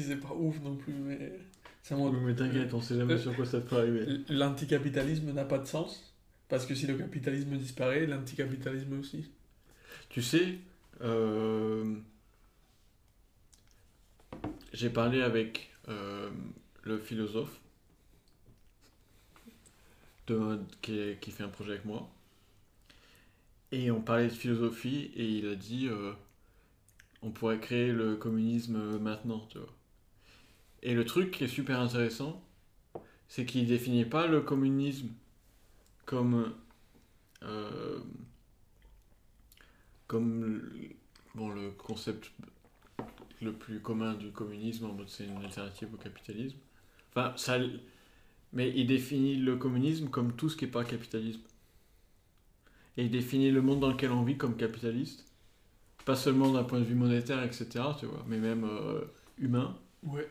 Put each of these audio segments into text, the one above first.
C'est pas ouf non plus, mais. C'est Oui, mais t'inquiète, on sait jamais sur quoi ça peut arriver. L'anticapitalisme n'a pas de sens. Parce que si le capitalisme disparaît, l'anticapitalisme aussi. Tu sais, euh, j'ai parlé avec euh, le philosophe de- qui, fait un projet avec moi. Et on parlait de philosophie et il a dit euh, on pourrait créer le communisme maintenant, tu vois. Et le truc qui est super intéressant, c'est qu'il définit pas le communisme comme euh, comme bon le concept le plus commun du communisme en mode c'est une alternative au capitalisme. Enfin ça mais il définit le communisme comme tout ce qui n'est pas capitalisme. Et il définit le monde dans lequel on vit comme capitaliste. Pas seulement d'un point de vue monétaire, etc., tu vois, mais même euh, humain. Ouais.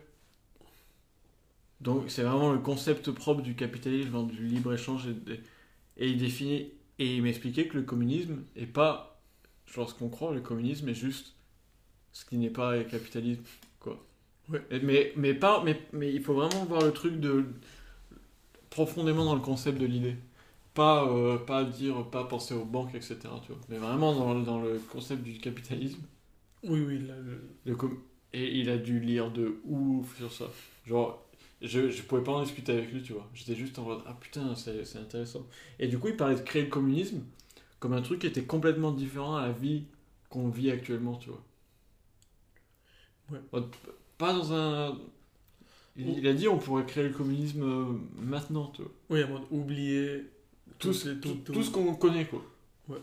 Donc c'est vraiment le concept propre du capitalisme, du libre-échange. Et, il définit... Et il m'expliquait que le communisme est pas... Genre ce qu'on croit, le communisme est juste ce qui n'est pas capitalisme, quoi. Ouais. Et- mais, mais, pas, mais, mais il faut vraiment voir le truc de... profondément dans le concept de l'idée. Pas, euh, pas dire, pas penser aux banques, etc. Tu vois. Mais vraiment dans, dans le concept du capitalisme. Oui, oui, là, le- Le com- Et il a dû lire de ouf sur ça. Genre, je, je pouvais pas en discuter avec lui, tu vois. J'étais juste en mode, ah putain, c'est intéressant. Et du coup, il parlait de créer le communisme comme un truc qui était complètement différent à la vie qu'on vit actuellement, tu vois. Ouais. Pas dans un. Il, il a dit on pourrait créer le communisme euh, maintenant, tu vois. Oui, à mode oublier Tout, tout, tout- tout ce qu'on connaît, quoi. Oui,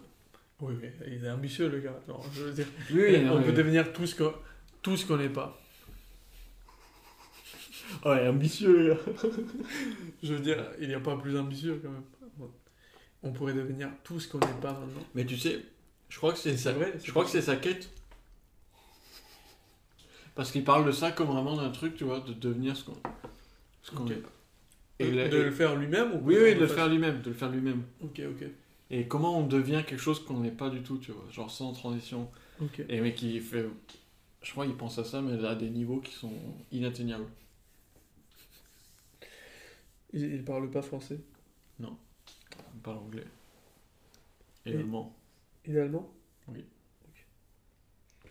oui, il est ambitieux, le gars. Non, je veux dire, Oui, on peut devenir tout ce qu'on tout ce qu'on n'est pas. Ouais, ambitieux, le gars. Je veux dire, il n'y a pas plus ambitieux quand même. On pourrait devenir tout ce qu'on n'est pas maintenant. Mais tu sais, je crois que c'est vrai. Je crois que c'est sa quête. Parce qu'il parle de ça comme vraiment d'un truc, tu vois, de devenir ce qu'on ce qu'on est. Et la- de le faire lui-même ou Oui, oui, de le faire lui-même, de le faire lui-même. Ok, ok. Et comment on devient quelque chose qu'on n'est pas du tout, tu vois, genre sans transition. Ok. Et mais qui fait, je crois qu'il pense à ça, mais à des niveaux qui sont inatteignables. Il, il parle pas français. On parle anglais. Et Et- allemand. Il est allemand?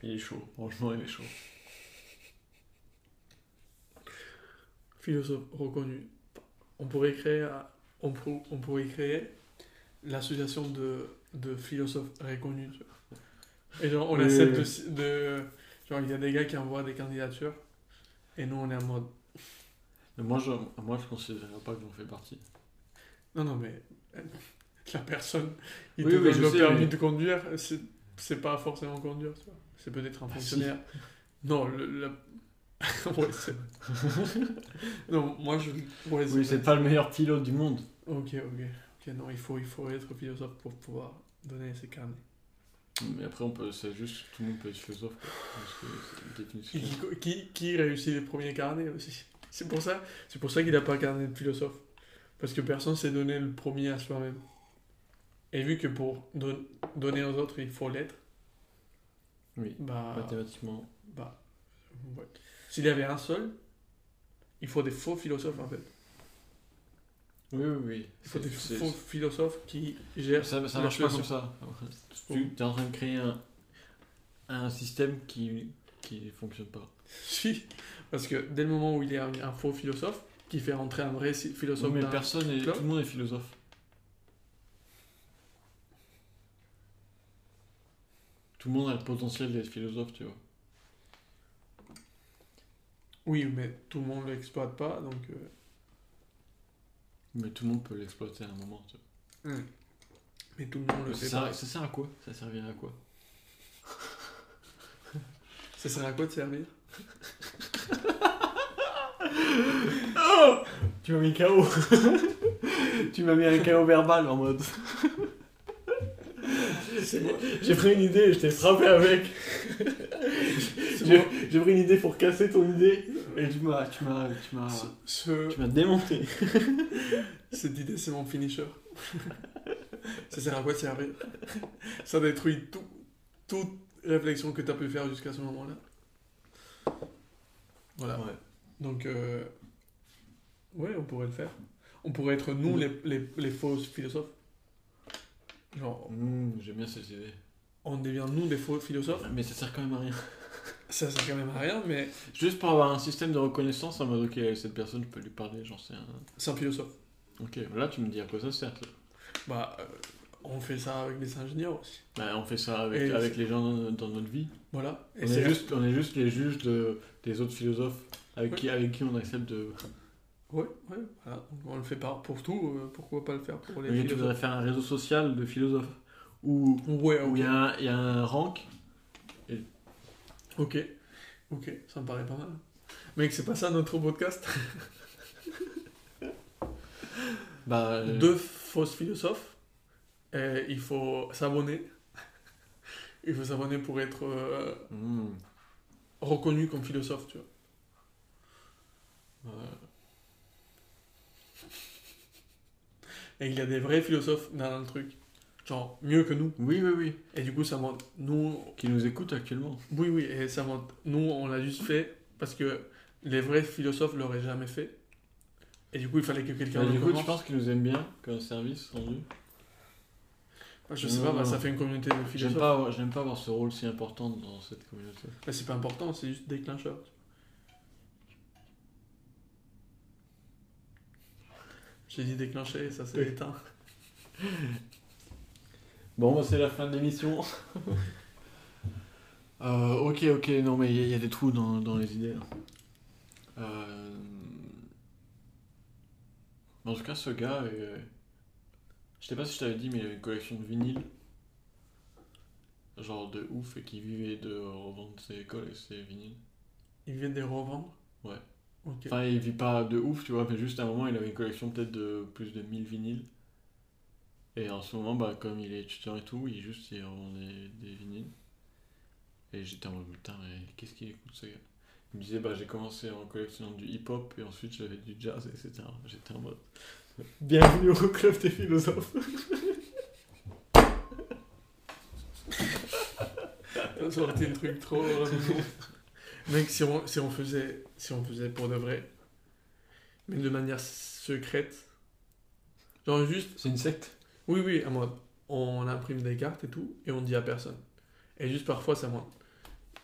Il est chaud, franchement, il est chaud. Philosophe reconnu. On pourrait créer, un- on, pour- on pourrait créer l'association de, de philosophes reconnus. Et genre, on Oui, accepte oui, de, de- Genre, il y a des gars qui envoient des candidatures. Et nous, on est en mode. Moi, je, moi, je considérerais pas que j'en fais partie. Non, non, mais. euh, La personne, il Oui, te oui, donne le sais, permis mais- de conduire, c'est pas forcément conduire. C'est peut-être un Bah, si. fonctionnaire. Non, le. le- ouais, non, moi je. Ouais, Oui, c'est pas le meilleur pilote du monde. Ok, ok. Ok, non, il faut, il faut être philosophe pour pouvoir donner ses carnets. Mais après, on peut, c'est juste, tout le monde peut être philosophe, quoi. Parce que c'est une définition. Qui, qui, qui réussit les premiers carnets aussi? C'est pour ça, c'est pour ça qu'il n'a pas carnet de philosophe. Parce que personne s'est donné le premier à soi-même. Et vu que pour don- donner aux autres, il faut l'être, Oui, bah, mathématiquement. bah, ouais. S'il y avait un seul, il faut des faux philosophes en fait. Oui, oui, oui. Il faut des faux philosophes qui gèrent. Ça, ça marche pas comme ça. Tu es en train de créer un, un système qui qui fonctionne pas. Si, parce que dès le moment où il y a un, faux philosophe qui fait rentrer un vrai philosophe mais personne, est, club tout le monde est philosophe. Tout le monde a le potentiel d'être philosophe, tu vois. Oui, mais tout le monde l'exploite pas, donc... euh, Mais tout le monde peut l'exploiter à un moment, tu vois. Mais tout le monde le Ça fait sert, pas. ça sert à quoi? Ça servirait à quoi? Ça sert à quoi de servir Tu m'as mis KO Tu m'as mis un KO verbal en mode. J'ai pris une idée et je t'ai frappé avec. J'ai pris une idée pour casser ton idée et tu m'as tu m'as tu m'as Ce- ce- tu m'as démonté. cette idée, c'est mon finisher. ça sert à quoi de servir? Ça détruit tout, toute réflexion que tu as pu faire jusqu'à ce moment-là. Voilà. Ouais. Donc, euh, ouais, on pourrait le faire. On pourrait être nous les, les, les faux philosophes. Genre, Mmh, J'aime bien cette idée. on devient nous des faux philosophes. Mais ça sert quand même à rien. Ça sert quand même à rien, mais Juste pour avoir un système de reconnaissance en mode ok, cette personne, je peux lui parler, j'en sais un. c'est un philosophe. Ok, là tu me dis à quoi ça sert. Bah, euh, on fait ça avec des ingénieurs aussi. Bah, on fait ça avec, les gens dans, dans notre vie. Voilà. On est, juste, on est juste les juges de, des autres philosophes avec, Ouais. qui, avec qui on accepte de. Ouais, ouais, voilà. On le fait pas pour tout, euh, pourquoi pas le faire pour les Ok, tu voudrais faire un réseau social de philosophes où Ouais, il y, a un- il y a un rank. Ok, ok, ça me paraît pas mal. Mec, c'est pas ça notre podcast? Bah, euh, Deux fausses philosophes. Et il faut s'abonner. Il faut s'abonner pour être euh, hmm, reconnu comme philosophe, tu vois. euh, Et il y a des vrais philosophes dans le truc. Genre, mieux que nous. oui, oui, oui. Et du coup, ça montre. Nous, Qui nous écoutent actuellement. oui, oui, et ça montre. Nous, on l'a juste fait parce que les vrais philosophes l'auraient jamais fait. Et du coup, il fallait que quelqu'un Bah, du coup, tu commence. penses qu'ils nous aiment bien comme service rendu? Je sais Non, pas, bah, ça fait une communauté de J'aime philosophes. pas, j'aime pas avoir ce rôle si important dans cette communauté. Mais c'est pas important, c'est juste déclencheur. J'ai dit déclencher, ça s'est éteint. Bon, bah, c'est la fin de l'émission. Euh, ok, ok, non, mais il y, a- il y a des trous dans, dans les idées. là. Euh, En tout cas, ce gars, euh, je sais pas si je t'avais dit, mais il avait une collection de vinyles. Genre de ouf, et qui vivait de revendre ses écoles et ses vinyles. Il vient de les revendre? Ouais. Ok. Enfin, il vit pas de ouf, tu vois, mais juste à un moment, il avait une collection peut-être de plus de 1000 vinyles. Et en ce moment, bah, comme il est étudiant et tout, il juste il revend des, des vinyles. Et j'étais en mode, putain, mais qu'est-ce qu'il écoute ce gars? Il me disait, bah, j'ai commencé en collectionnant du hip-hop et ensuite j'avais du jazz, etc. J'étais en mode, bienvenue au club des philosophes. T'as sorti le truc trop rapidement. Mec, si on, si on faisait si on faisait pour de vrai, mais de manière secrète, genre juste, C'est une secte? Oui, oui, à mode, on imprime des cartes et tout, et on dit à personne. Et juste parfois, ça monte.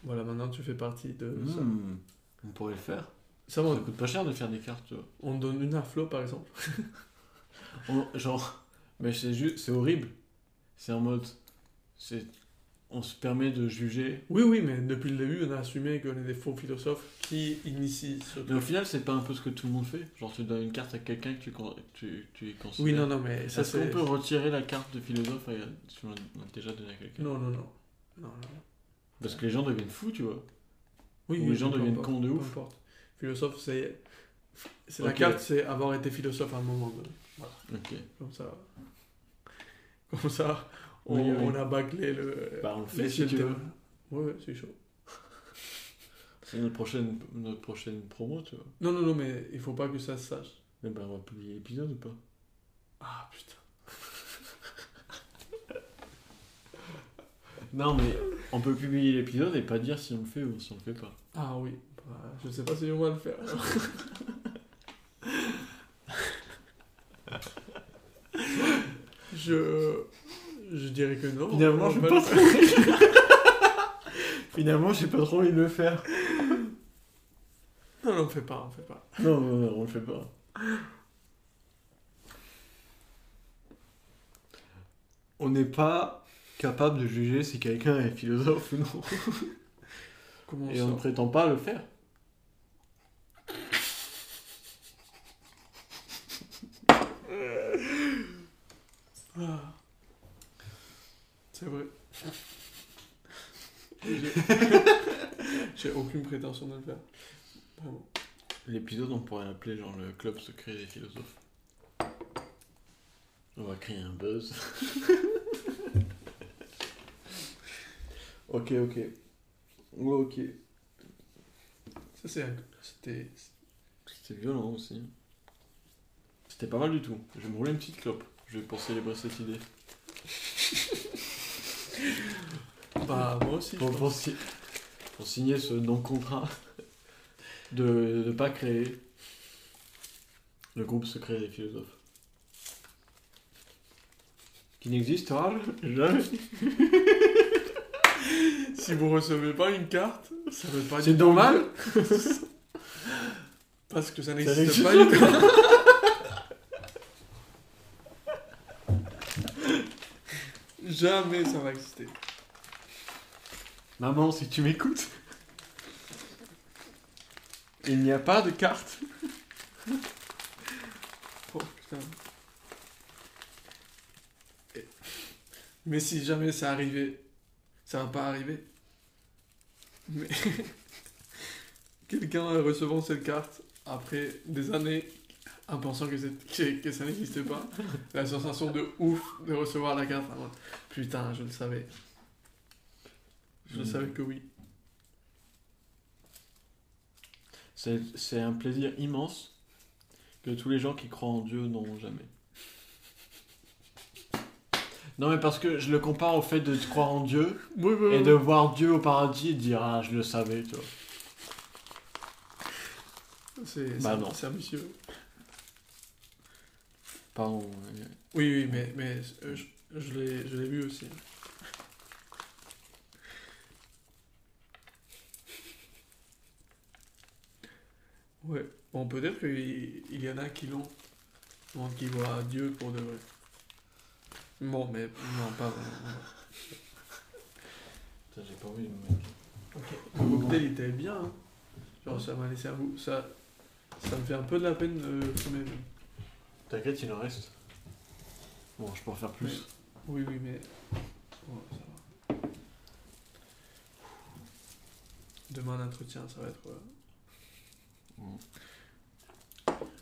Voilà, maintenant tu fais partie de ça. Hmm, On pourrait le faire. Ça Ça monte. coûte pas cher de faire des cartes. On donne une à Flo, par exemple. On- genre, mais c'est juste, c'est horrible. C'est en mode, c'est, on se permet de juger. Oui, oui, mais depuis le début, on a assumé qu'on est des faux philosophes qui initient ce Mais au final, c'est pas un peu ce que tout le monde fait. Genre, tu donnes une carte à quelqu'un que tu, tu, tu considères. Oui, non, non, mais ça Est-ce qu'on c'est. peut retirer la carte de philosophe à- si on l'a déjà donné à quelqu'un? Non, non, non. non, non. Parce que les gens deviennent fous, tu vois. Oui, Ou oui, les gens deviennent cons de ouf. importe. Philosophe, c'est. c'est La Ok. carte, c'est avoir été philosophe à un moment donné. Voilà, Ok. comme ça. Comme ça, on, Oui, oui. on a bâclé le. Bah, on le fait si tu veux. Ouais, ouais, c'est chaud. C'est notre prochaine, notre prochaine promo, tu vois. Non, non, non, mais il faut pas que ça se sache. Mais bah, on va publier l'épisode ou pas? Ah, putain. Non, mais on peut publier l'épisode et pas dire si on le fait ou si on le fait pas. Ah oui. Bah, je sais pas si on va le faire. je. Je dirais que non. Finalement, je pas le faire. Finalement, j'ai pas trop envie de le faire. Non, non, on fait pas, on fait pas. Non, non, non, on le fait pas. On n'est pas capable de juger si quelqu'un est philosophe ou non. Comment Et ça on ne prétend pas le faire. Ah. C'est vrai. J'ai- aucune prétention de le faire. Vraiment. L'épisode, on pourrait l'appeler genre le club secret des philosophes. On va créer un buzz. ok, ok. Ouais, ok. Ça, c'est un- C'était. C'était violent aussi. C'était pas mal du tout. Je vais me rouler une petite clope. Je vais pour célébrer cette idée. Bah, moi aussi. je Pour, pense. pour si- pour signer ce non-contrat. de ne pas créer le groupe secret des philosophes. Qui n'existera jamais. Si vous recevez pas une carte, ça veut pas C'est normal Parce que ça n'existe pas une carte. Jamais ça va exister. Maman, si tu m'écoutes, il n'y a pas de carte. Oh putain. Mais si jamais ça arrivait, ça va pas arriver. Mais quelqu'un recevant cette carte après des années en pensant que, c'est- que, que ça n'existait pas, la sensation de ouf de recevoir la carte. Putain, je le savais. Je le Mm. savais que oui. C'est c'est un plaisir immense que tous les gens qui croient en Dieu n'auront jamais. Non, mais parce que je le compare au fait de croire en Dieu Oui, oui, et oui. de voir Dieu au paradis et de dire Ah, je le savais, tu vois. C'est Bah non. ambitieux. Pardon. Oui, oui, mais, mais euh, je, je l'ai vu aussi. Ouais, bon, peut-être qu'il il y en a qui l'ont, donc qui voient Dieu pour de vrai. Bon, mais non, pas vraiment. Putain, j'ai pas envie de me mettre. Le cocktail était bien, hein. Genre, ça m'a laissé un goût. Ça, ça me fait un peu de la peine de fumer. T'inquiète, il en reste. Bon, je peux en faire plus. Oui, oui, mais. Ça va. Demain, l'entretien, ça va être. euh,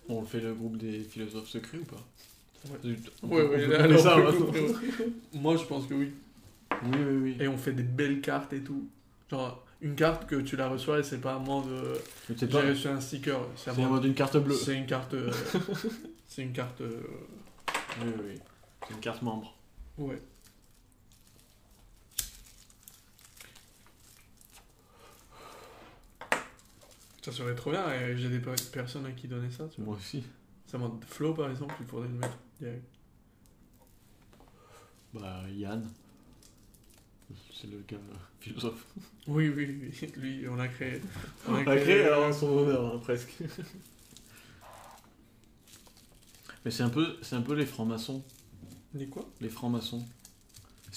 On fait le groupe des philosophes secrets ou pas? Ouais. Ouais, là, ça. Moi, je pense que oui. Oui, oui, oui. Et on fait des belles cartes et tout. Genre, une carte que tu la reçois et c'est pas à moi de. J'ai pas. reçu un sticker. C'est à C'est en moi. mode une carte bleue. C'est une carte. euh, c'est une carte. euh, Oui, oui, oui. C'est une carte membre. Ouais. Ça serait trop bien, et j'ai des per- personnes à qui donner ça. Tu vois. Moi aussi. Ça mode Flo par exemple, il faudrait le mettre direct. Bah, Yann. C'est le gars euh, philosophe. Oui, oui, oui, lui, on a créé. On a créé alors son honneur, hein, presque. Mais c'est un peu, c'est un peu les francs-maçons. Dis quoi? Les francs-maçons.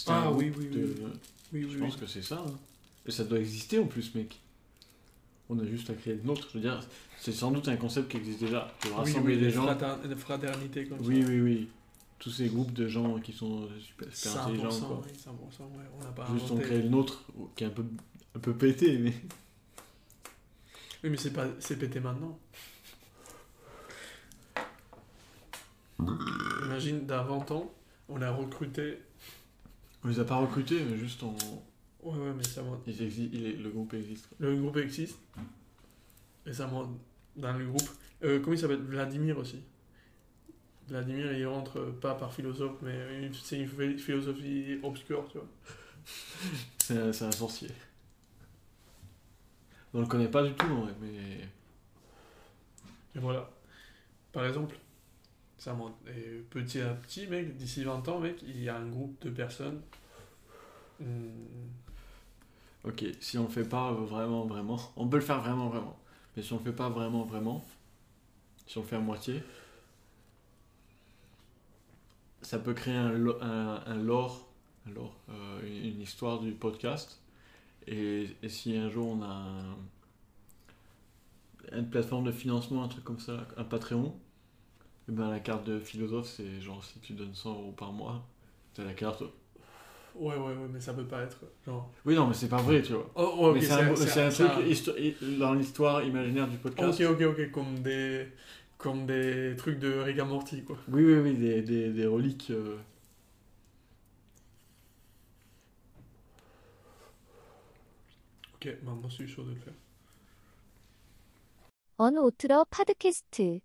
Ah, oui, oui, de- oui. Oui, Je oui, pense oui. que c'est ça. hein. Et ça doit exister en plus, mec. On a juste à créer le nôtre. Je veux dire, c'est sans doute un concept qui existe déjà. De Oui, rassembler oui, des gens. frater- les fraternités comme Oui, ça. oui, oui. Tous ces groupes de gens qui sont super, super 100%, intelligents. Quoi. oui, 100%, ouais, on pas Juste on inventé. crée le nôtre, qui est un peu, un peu pété, mais. Oui, mais c'est pas, c'est pété maintenant. Imagine, d'avant temps, on a recruté. On les a pas recrutés, mais juste on. Ouais, ouais, mais ça monte. Ils exi- il est- Le groupe existe. Le groupe existe. Et ça monte dans le groupe. Euh, comment il s'appelle? Vladimir aussi. Vladimir, il rentre euh, pas par philosophe, mais c'est une phi- philosophie obscure, tu vois. C'est un, c'est un sorcier. On le connaît pas du tout, vrai, mais. Et voilà. Par exemple, ça monte. Et petit à petit, mec, d'ici 20 ans, mec, il y a un groupe de personnes. Hmm, Ok, si on le fait pas vraiment, vraiment. On peut le faire vraiment, vraiment. Mais si on le fait pas vraiment, vraiment. Si on le fait à moitié. Ça peut créer un, un, lore. Un lore, euh, une, histoire du podcast. Et, si un jour on a un- une plateforme de financement, un truc comme ça, un Patreon, et ben la carte de philosophe, c'est genre si tu donnes 100 euros par mois, t'as la carte. Ouais, ouais, ouais, mais ça peut pas être. Genre. Oui, non, mais c'est pas vrai, tu vois. Oh, oh, ok, mais c'est un, c'est- c'est un c'est truc histo- hi- dans l'histoire imaginaire du podcast. Ok, ok, ok, comme des, comme des trucs de Rick and Morty, quoi. Oui, oui, oui, des, des, des reliques. euh. Ok, bah, moi je suis chaud de le faire. 언 오트러 팟캐스트